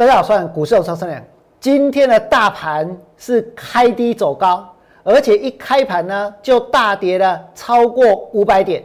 大家好，我是股市有超生量。今天的大盘是开低走高，而且一开盘呢就大跌了超过五百点。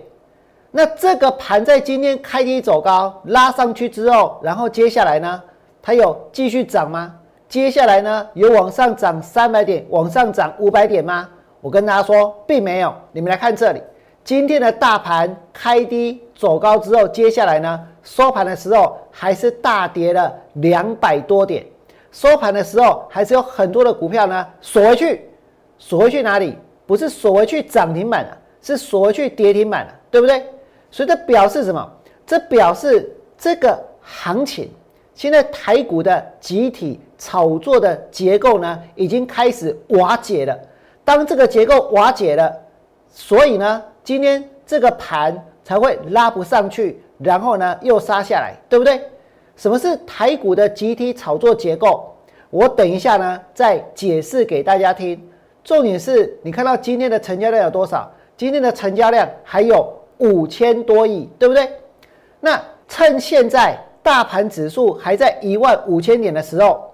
那这个盘在今天开低走高拉上去之后，然后接下来呢，它有继续涨吗？接下来呢，有往上涨三百点，往上涨五百点吗？我跟大家说，并没有。你们来看这里，今天的大盘开低走高之后，接下来呢？收盘的时候还是大跌了两百多点，收盘的时候还是有很多的股票呢锁回去，锁回去哪里？不是锁回去涨停板了，是锁回去跌停板了，对不对？所以这表示什么？这表示这个行情现在台股的集体炒作的结构呢已经开始瓦解了。当这个结构瓦解了，所以呢今天这个盘才会拉不上去。然后呢，又杀下来，对不对？什么是台股的集体炒作结构？我等一下呢再解释给大家听。重点是你看到今天的成交量有多少？今天的成交量还有五千多亿，对不对？那趁现在大盘指数还在一万五千点的时候，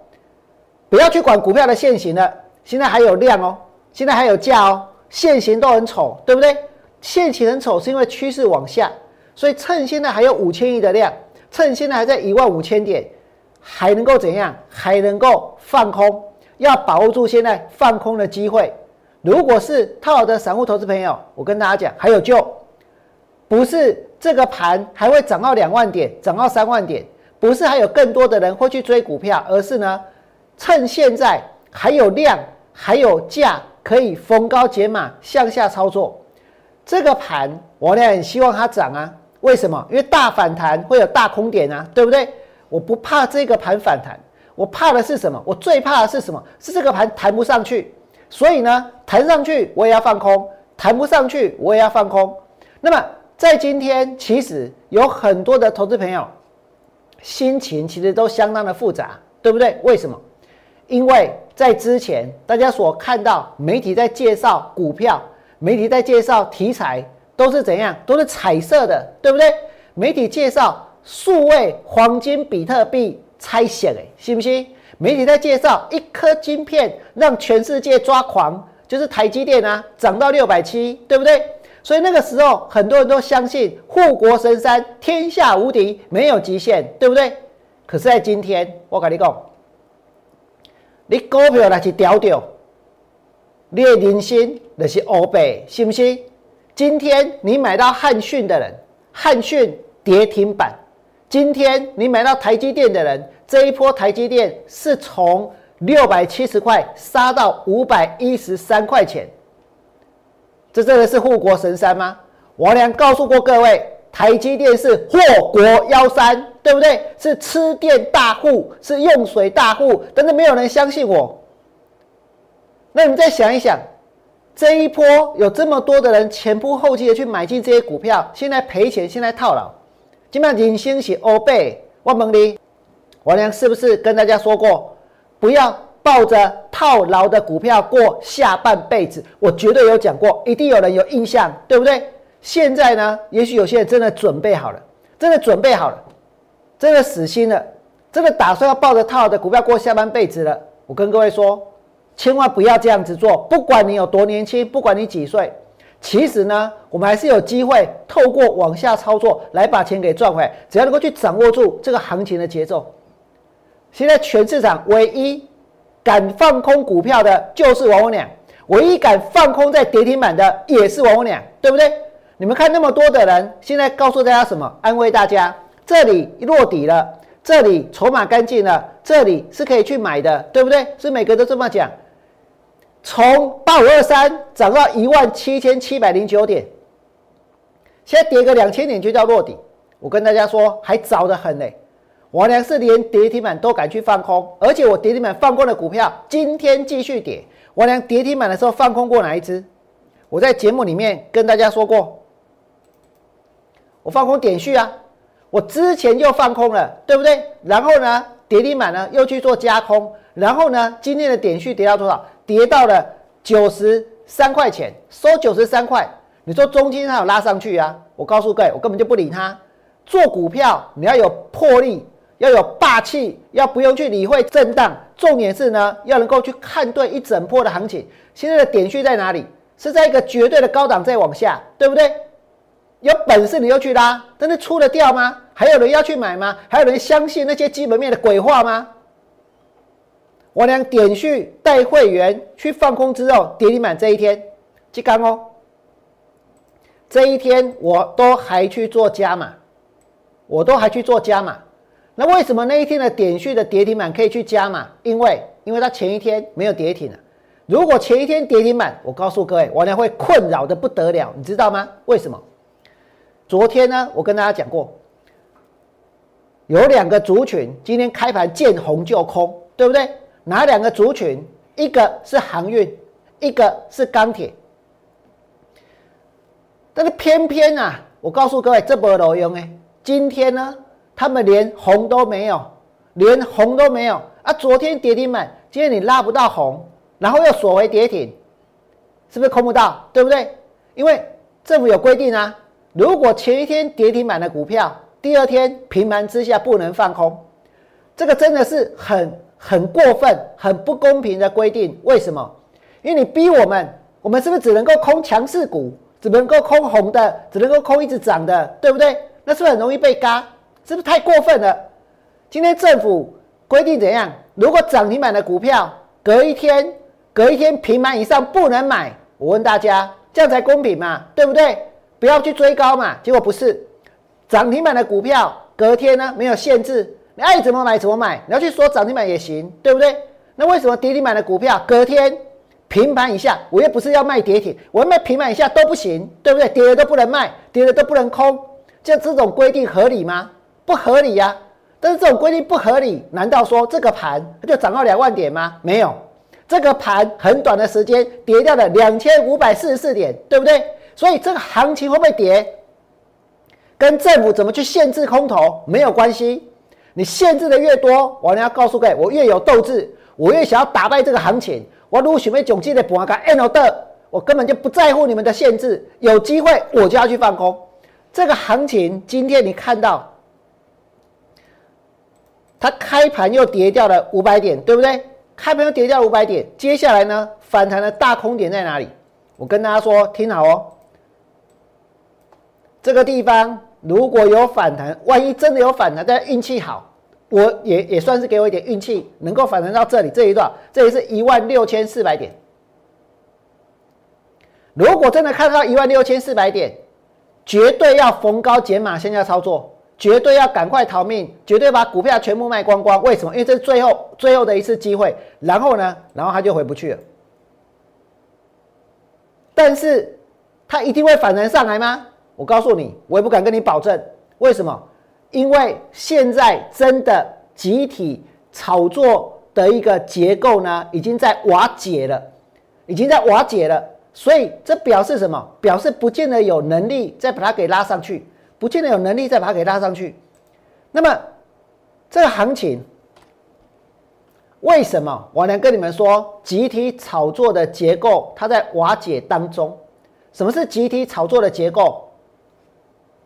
不要去管股票的现行了。现在还有量哦，现在还有价哦，现行都很丑，对不对？现行很丑是因为趋势往下。所以趁现在还有五千亿的量，趁现在还在一万五千点，还能够怎样？还能够放空？要把握住现在放空的机会。如果是套好的散户投资朋友，我跟大家讲，还有救。不是这个盘还会涨到两万点，涨到三万点，不是还有更多的人会去追股票，而是呢，趁现在还有量，还有价，可以逢高减码向下操作。这个盘我呢很希望它涨啊。为什么？因为大反弹会有大空点啊，对不对？我不怕这个盘反弹，我怕的是什么？我最怕的是什么？是这个盘弹不上去。所以呢，弹上去我也要放空，弹不上去我也要放空。那么在今天，其实有很多的投资朋友心情其实都相当的复杂，对不对？为什么？因为在之前大家所看到媒体在介绍股票，媒体在介绍题材。都是怎样？都是彩色的，对不对？媒体介绍数位黄金比特币拆险，哎，信不信？媒体在介绍一颗晶片让全世界抓狂，就是台积电啊，涨到六百七，对不对？所以那个时候很多人都相信护国神山天下无敌，没有极限，对不对？可是，在今天，我跟你讲，你股票那是掉掉，你的人生那是乌白，信不信？今天你买到汉讯的人，汉讯跌停板。今天你买到台积电的人，这一波台积电是从六百七十块杀到五百一十三块钱。这真的是护国神山吗？我俩告诉过各位，台积电是祸国妖山，对不对？是吃电大户，是用水大户，但是没有人相信我。那你再想一想。这一波有这么多的人前仆后继的去买进这些股票，现在赔钱，现在套牢。今麦人生是欧贝，我问你，我娘是不是跟大家说过，不要抱着套牢的股票过下半辈子？我绝对有讲过，一定有人有印象，对不对？现在呢，也许有些人真的准备好了，真的准备好了，真的死心了，真的打算要抱着套的股票过下半辈子了。我跟各位说。千万不要这样子做，不管你有多年轻，不管你几岁，其实呢，我们还是有机会透过往下操作来把钱给赚回来。只要能够去掌握住这个行情的节奏，现在全市场唯一敢放空股票的就是王文良，唯一敢放空在跌停板的也是王文良，对不对？你们看那么多的人，现在告诉大家什么？安慰大家，这里落底了，这里筹码干净了，这里是可以去买的，对不对？是每个都这么讲。从八五二三涨到一万七千七百零九点，现在跌个两千点就叫落底。我跟大家说，还早得很嘞。我娘是连跌停板都敢去放空，而且我跌停板放空的股票，今天继续跌。我娘跌停板的时候放空过哪一只？我在节目里面跟大家说过，我放空点序啊。我之前就放空了，对不对？然后呢，跌停板呢又去做加空，然后呢，今天的点序跌到多少？跌到了九十三块钱，收九十三块。你说中间它有拉上去啊？我告诉各位，我根本就不理它。做股票你要有魄力，要有霸气，要不用去理会震荡，重点是呢，要能够去看对一整波的行情。现在的点序在哪里？是在一个绝对的高档在往下，对不对？有本事你就去拉，但是出得掉吗？还有人要去买吗？还有人相信那些基本面的鬼话吗？我俩点序带会员去放空之后，跌停板这一天，即刚哦。这一天我都还去做加码，我都还去做加码。那为什么那一天的点序的跌停板可以去加码？因为因为它前一天没有跌停啊。如果前一天跌停板，我告诉各位，我俩会困扰的不得了，你知道吗？为什么？昨天呢，我跟大家讲过，有两个族群今天开盘见红就空，对不对？哪两个族群？一个是航运，一个是钢铁。但是偏偏啊，我告诉各位，这波罗用哎，今天呢，他们连红都没有，连红都没有啊！昨天跌停板，今天你拉不到红，然后又锁回跌停，是不是空不到？对不对？因为政府有规定啊，如果前一天跌停板的股票，第二天平盘之下不能放空，这个真的是很。很过分、很不公平的规定，为什么？因为你逼我们，我们是不是只能够空强势股，只能够空红的，只能够空一直涨的，对不对？那是不是很容易被嘎？是不是太过分了？今天政府规定怎样？如果涨停板的股票，隔一天、隔一天平盘以上不能买。我问大家，这样才公平嘛？对不对？不要去追高嘛。结果不是，涨停板的股票隔天呢没有限制。你爱怎么买怎么买，你要去说涨停板也行，对不对？那为什么跌停板的股票隔天平盘以下，我又不是要卖跌停，我要卖平盘以下都不行，对不对？跌了都不能卖，跌了都不能空，就这种规定合理吗？不合理呀！但是这种规定不合理，难道说这个盘它就涨到两万点吗？没有，这个盘很短的时间跌掉了两千五百四十四点，对不对？所以这个行情会不会跌，跟政府怎么去限制空头没有关系。你限制的越多，我要告诉各位，我越有斗志，我越想要打败这个行情。我如果准备总计的博个 N 的，我根本就不在乎你们的限制，有机会我就要去放空。这个行情今天你看到，它开盘又跌掉了五百点，对不对？开盘又跌掉五百点，接下来呢，反弹的大空点在哪里？我跟大家说，听好哦，这个地方。如果有反弹，万一真的有反弹，但运气好，我也也算是给我一点运气，能够反弹到这里这一段，这里是一万六千四百点。如果真的看到一万六千四百点，绝对要逢高减码，现在操作，绝对要赶快逃命，绝对把股票全部卖光光。为什么？因为这是最后最后的一次机会。然后呢？然后他就回不去了。但是他一定会反弹上来吗？我告诉你，我也不敢跟你保证。为什么？因为现在真的集体炒作的一个结构呢，已经在瓦解了，已经在瓦解了。所以这表示什么？表示不见得有能力再把它给拉上去，不见得有能力再把它给拉上去。那么这个行情为什么？我能跟你们说，集体炒作的结构它在瓦解当中。什么是集体炒作的结构？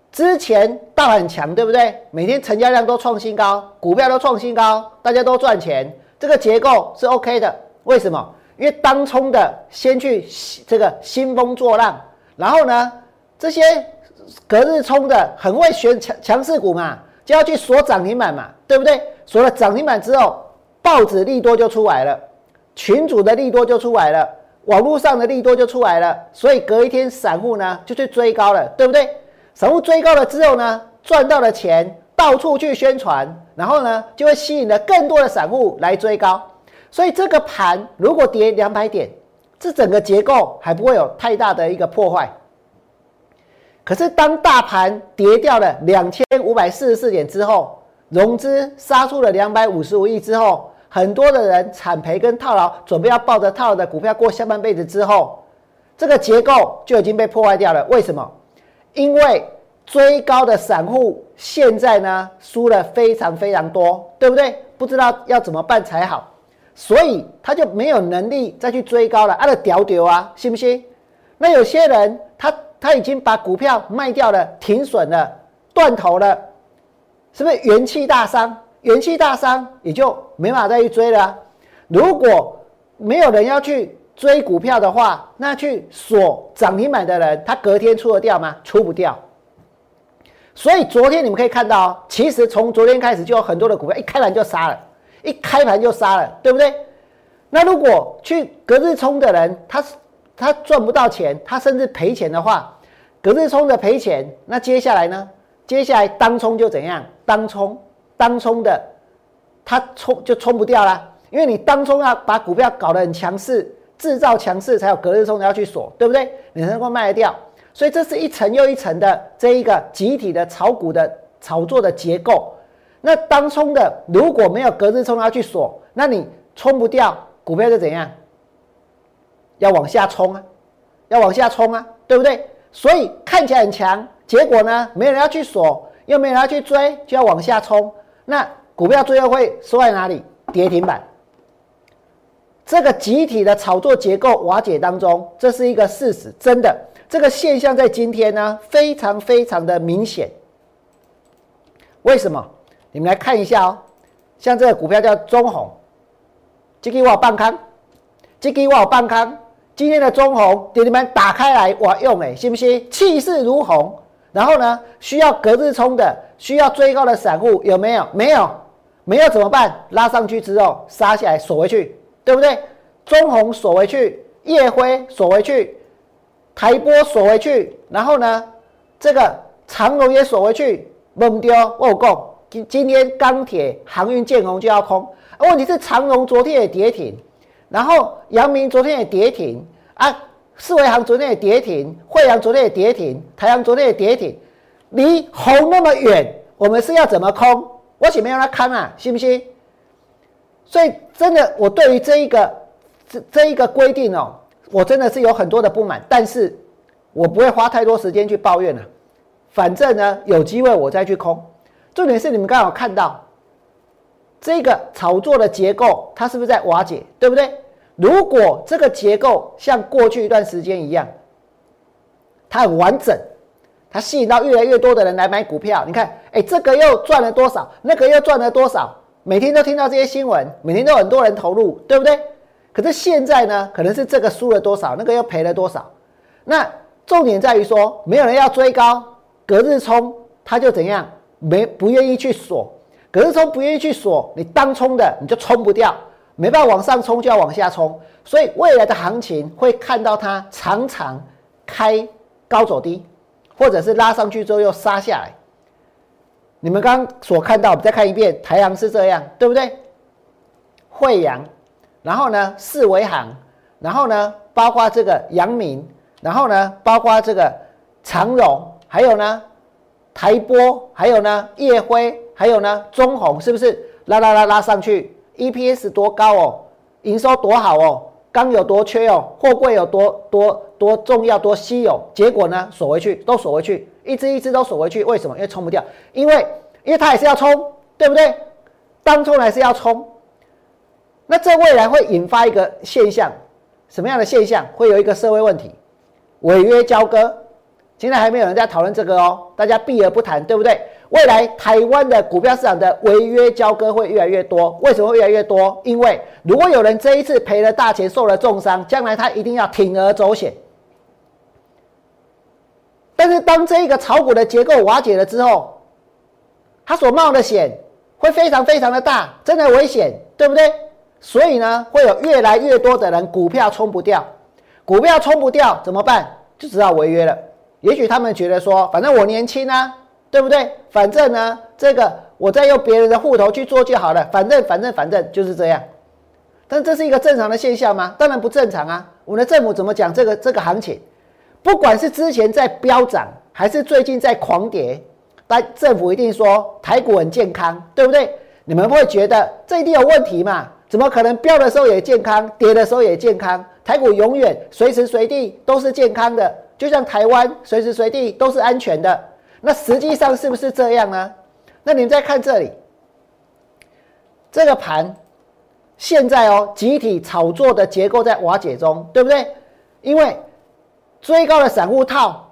之前大很强，对不对？每天成交量都创新高，股票都创新高，大家都赚钱，这个结构是 OK 的。为什么？因为当冲的先去这个兴风作浪，然后呢，这些隔日冲的很会选强强势股嘛，就要去锁涨停板嘛，对不对？锁了涨停板之后，报纸利多就出来了，群主的利多就出来了，网络上的利多就出来了，所以隔一天散户呢就去追高了，对不对？散户追高了之后呢，赚到了钱，到处去宣传，然后呢，就会吸引了更多的散户来追高。所以这个盘如果跌两百点，这整个结构还不会有太大的一个破坏。可是当大盘跌掉了两千五百四十四点之后，融资杀出了两百五十五亿之后，很多的人惨赔跟套牢，准备要抱着套牢的股票过下半辈子之后，这个结构就已经被破坏掉了。为什么？因为追高的散户现在呢输了非常非常多，对不对？不知道要怎么办才好，所以他就没有能力再去追高了。他，的屌屌啊，信不信？那有些人他他已经把股票卖掉了，停损了，断头了，是不是元气大伤？元气大伤，也就没法再去追了。如果没有人要去追股票的话，那去锁涨停板的人，他隔天出得掉吗？出不掉。所以昨天你们可以看到，其实从昨天开始就有很多的股票一开盘就杀了，一开盘就杀了，对不对？那如果去隔日冲的人，他是他赚不到钱，他甚至赔钱的话，隔日冲的赔钱，那接下来呢？接下来当冲就怎样？当冲当冲的，他冲就冲不掉啦，因为你当冲要把股票搞得很强势，制造强势才有隔日冲要去锁，对不对？你才能够卖得掉。所以这是一层又一层的这一个集体的炒股的炒作的结构。那当冲的如果没有隔日冲要去锁，那你冲不掉，股票就怎样？要往下冲啊，要往下冲啊，对不对？所以看起来很强，结果呢，没人要去锁，又没人要去追，就要往下冲。那股票最后会收在哪里？跌停板。这个集体的炒作结构瓦解当中，这是一个事实，真的。这个现象在今天呢，非常非常的明显。为什么？你们来看一下哦。像这个股票叫中红，这个我半康，这个我半康。今天的中红，给你们打开来我用哎，信不信？气势如虹。然后呢，需要隔日冲的，需要追高的散户有没有？没有，没有怎么办？拉上去之后杀下来锁回去，对不对？中红锁回去，夜辉锁回去。台波锁回去，然后呢，这个长龙也锁回去，懵丢我讲，今今天钢铁、航运、建红就要空。问题是长龙昨天也跌停，然后阳明昨天也跌停啊，四维行昨天也跌停，惠阳昨天也跌停，台阳昨天也跌停，离红那么远，我们是要怎么空？我前面让他看啊，信不信？所以真的，我对于这一个这这一个规定哦。我真的是有很多的不满，但是我不会花太多时间去抱怨了。反正呢，有机会我再去空。重点是你们刚好看到这个炒作的结构，它是不是在瓦解？对不对？如果这个结构像过去一段时间一样，它很完整，它吸引到越来越多的人来买股票。你看，哎，这个又赚了多少？那个又赚了多少？每天都听到这些新闻，每天都很多人投入，对不对？可是现在呢，可能是这个输了多少，那个又赔了多少。那重点在于说，没有人要追高，隔日冲他就怎样，没不愿意去锁，隔日冲不愿意去锁，你当冲的你就冲不掉，没办法往上冲就要往下冲，所以未来的行情会看到它常常开高走低，或者是拉上去之后又杀下来。你们刚刚所看到，我们再看一遍，太阳是这样，对不对？惠阳。然后呢，四维行，然后呢，包括这个阳明，然后呢，包括这个长荣，还有呢，台波，还有呢，夜辉，还有呢，中红，是不是拉拉拉拉上去？EPS 多高哦，营收多好哦，钢有多缺哦，货柜有多多多重要多稀有，结果呢，锁回去，都锁回去，一只一只都锁回去，为什么？因为冲不掉，因为因为它也是要冲，对不对？当冲还是要冲。那这未来会引发一个现象，什么样的现象？会有一个社会问题，违约交割。现在还没有人在讨论这个哦，大家避而不谈，对不对？未来台湾的股票市场的违约交割会越来越多。为什么会越来越多？因为如果有人这一次赔了大钱，受了重伤，将来他一定要铤而走险。但是当这一个炒股的结构瓦解了之后，他所冒的险会非常非常的大，真的危险，对不对？所以呢，会有越来越多的人股票冲不掉，股票冲不掉怎么办？就知道违约了。也许他们觉得说，反正我年轻啊，对不对？反正呢，这个我再用别人的户头去做就好了。反正反正反正就是这样。但这是一个正常的现象吗？当然不正常啊。我们的政府怎么讲这个这个行情？不管是之前在飙涨，还是最近在狂跌，但政府一定说台股很健康，对不对？你们会觉得这一定有问题嘛？怎么可能飙的时候也健康，跌的时候也健康？台股永远随时随地都是健康的，就像台湾随时随地都是安全的。那实际上是不是这样呢？那你们再看这里，这个盘现在哦，集体炒作的结构在瓦解中，对不对？因为追高的散户套，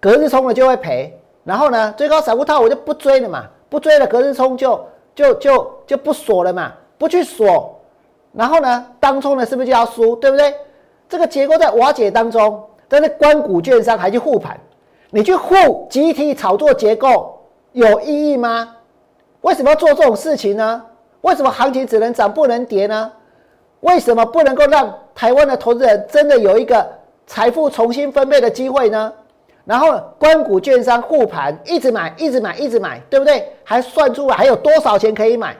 隔日冲了就会赔。然后呢，追高散户套我就不追了嘛，不追了，隔日冲就就就就不锁了嘛，不去锁，然后呢，当冲的是不是就要输，对不对？这个结构在瓦解当中，但是关股券商还去护盘，你去护集体炒作结构有意义吗？为什么要做这种事情呢？为什么行情只能涨不能跌呢？为什么不能够让台湾的投资人真的有一个财富重新分配的机会呢？然后关股券商护盘，一直买，一直买，一直买，对不对？还算出来还有多少钱可以买？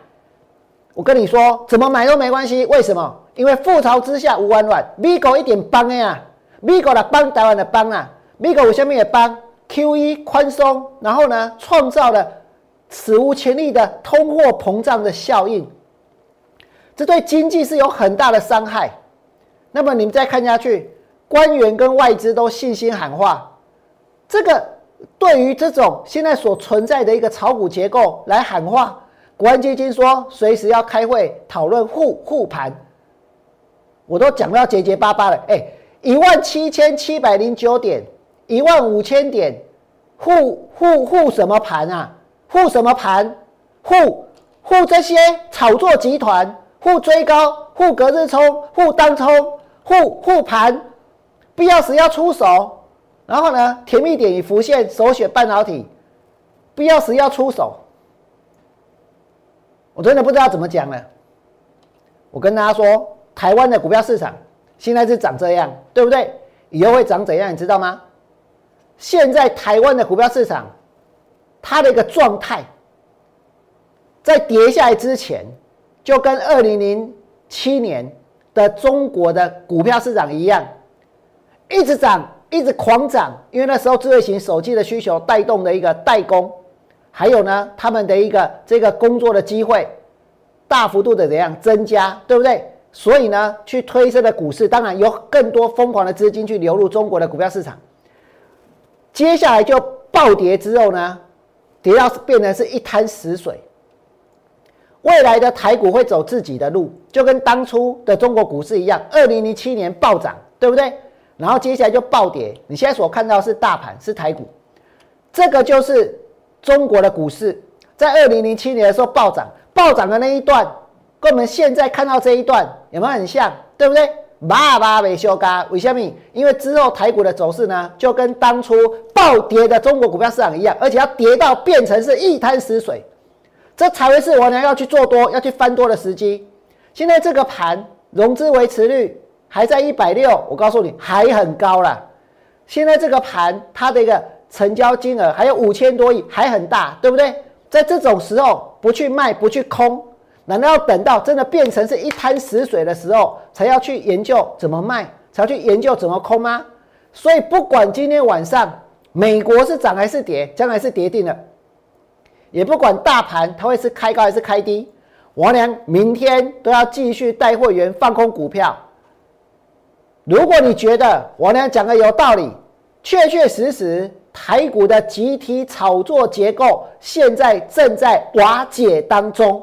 我跟你说，怎么买都没关系。为什么？因为覆巢之下无完卵。美国一点帮的呀，美国的帮，台湾的帮啊。美国下面也帮 Q E 宽松，然后呢，创造了史无前例的通货膨胀的效应，这对经济是有很大的伤害。那么你们再看下去，官员跟外资都信心喊话。这个对于这种现在所存在的一个炒股结构来喊话，国安基金说随时要开会讨论护护盘，我都讲到结结巴巴了。哎，一万七千七百零九点，一万五千点，护护护什么盘啊？护什么盘？护护这些炒作集团，护追高，护隔日冲，护当冲，护护盘，必要时要出手。然后呢？甜蜜点已浮现，首选半导体，必要时要出手。我真的不知道怎么讲了。我跟大家说，台湾的股票市场现在是长这样，对不对？以后会长怎样？你知道吗？现在台湾的股票市场，它的一个状态，在跌下来之前，就跟二零零七年的中国的股票市场一样，一直涨。一直狂涨，因为那时候智慧型手机的需求带动的一个代工，还有呢，他们的一个这个工作的机会大幅度的怎样增加，对不对？所以呢，去推升的股市，当然有更多疯狂的资金去流入中国的股票市场。接下来就暴跌之后呢，跌到变成是一滩死水。未来的台股会走自己的路，就跟当初的中国股市一样，二零零七年暴涨，对不对？然后接下来就暴跌。你现在所看到是大盘，是台股，这个就是中国的股市，在二零零七年的时候暴涨，暴涨的那一段，跟我们现在看到这一段有没有很像？对不对？叭叭没修嘎，为什么？因为之后台股的走势呢，就跟当初暴跌的中国股票市场一样，而且要跌到变成是一滩死水，这才会是我娘要去做多、要去翻多的时机。现在这个盘融资维持率。还在一百六，我告诉你还很高了。现在这个盘，它的一个成交金额还有五千多亿，还很大，对不对？在这种时候不去卖，不去空，难道要等到真的变成是一滩死水的时候，才要去研究怎么卖，才要去研究怎么空吗？所以不管今天晚上美国是涨还是跌，将来是跌定了，也不管大盘它会是开高还是开低，王良明天都要继续带会员放空股票。如果你觉得我俩讲的有道理，确确实实台股的集体炒作结构现在正在瓦解当中，